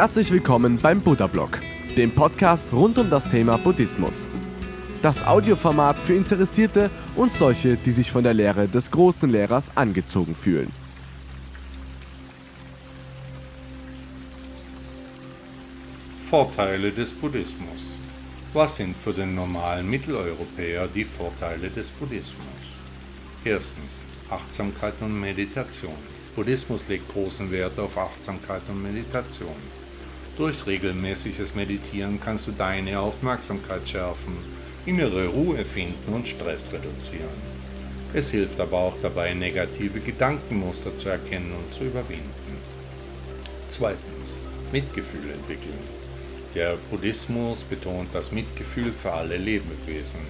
Herzlich willkommen beim Buddha Blog, dem Podcast rund um das Thema Buddhismus. Das Audioformat für Interessierte und solche, die sich von der Lehre des großen Lehrers angezogen fühlen. Vorteile des Buddhismus. Was sind für den normalen Mitteleuropäer die Vorteile des Buddhismus? Erstens Achtsamkeit und Meditation. Buddhismus legt großen Wert auf Achtsamkeit und Meditation. Durch regelmäßiges Meditieren kannst du deine Aufmerksamkeit schärfen, innere Ruhe finden und Stress reduzieren. Es hilft aber auch dabei, negative Gedankenmuster zu erkennen und zu überwinden. Zweitens, Mitgefühl entwickeln. Der Buddhismus betont das Mitgefühl für alle Lebewesen.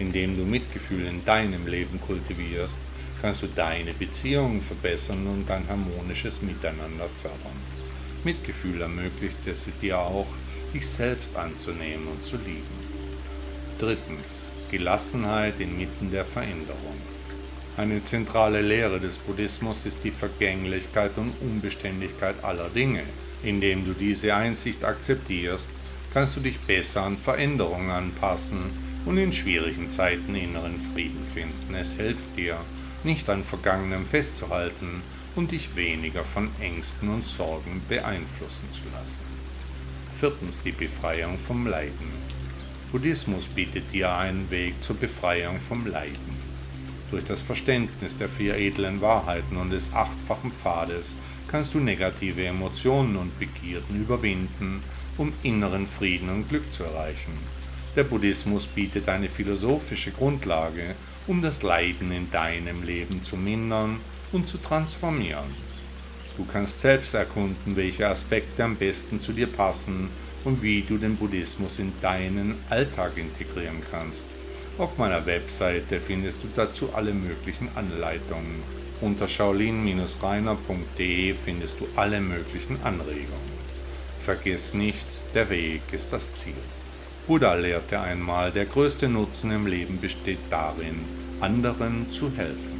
Indem du Mitgefühl in deinem Leben kultivierst, kannst du deine Beziehungen verbessern und ein harmonisches Miteinander fördern. Mitgefühl ermöglicht es dir auch, dich selbst anzunehmen und zu lieben. Drittens. Gelassenheit inmitten der Veränderung. Eine zentrale Lehre des Buddhismus ist die Vergänglichkeit und Unbeständigkeit aller Dinge. Indem du diese Einsicht akzeptierst, kannst du dich besser an Veränderungen anpassen und in schwierigen Zeiten inneren Frieden finden. Es hilft dir, nicht an Vergangenem festzuhalten und dich weniger von Ängsten und Sorgen beeinflussen zu lassen. Viertens die Befreiung vom Leiden. Buddhismus bietet dir einen Weg zur Befreiung vom Leiden. Durch das Verständnis der vier edlen Wahrheiten und des achtfachen Pfades kannst du negative Emotionen und Begierden überwinden, um inneren Frieden und Glück zu erreichen. Der Buddhismus bietet eine philosophische Grundlage, um das Leiden in deinem Leben zu mindern und zu transformieren. Du kannst selbst erkunden, welche Aspekte am besten zu dir passen und wie du den Buddhismus in deinen Alltag integrieren kannst. Auf meiner Webseite findest du dazu alle möglichen Anleitungen. Unter shaolin-reiner.de findest du alle möglichen Anregungen. Vergiss nicht, der Weg ist das Ziel. Buddha lehrte einmal, der größte Nutzen im Leben besteht darin, anderen zu helfen.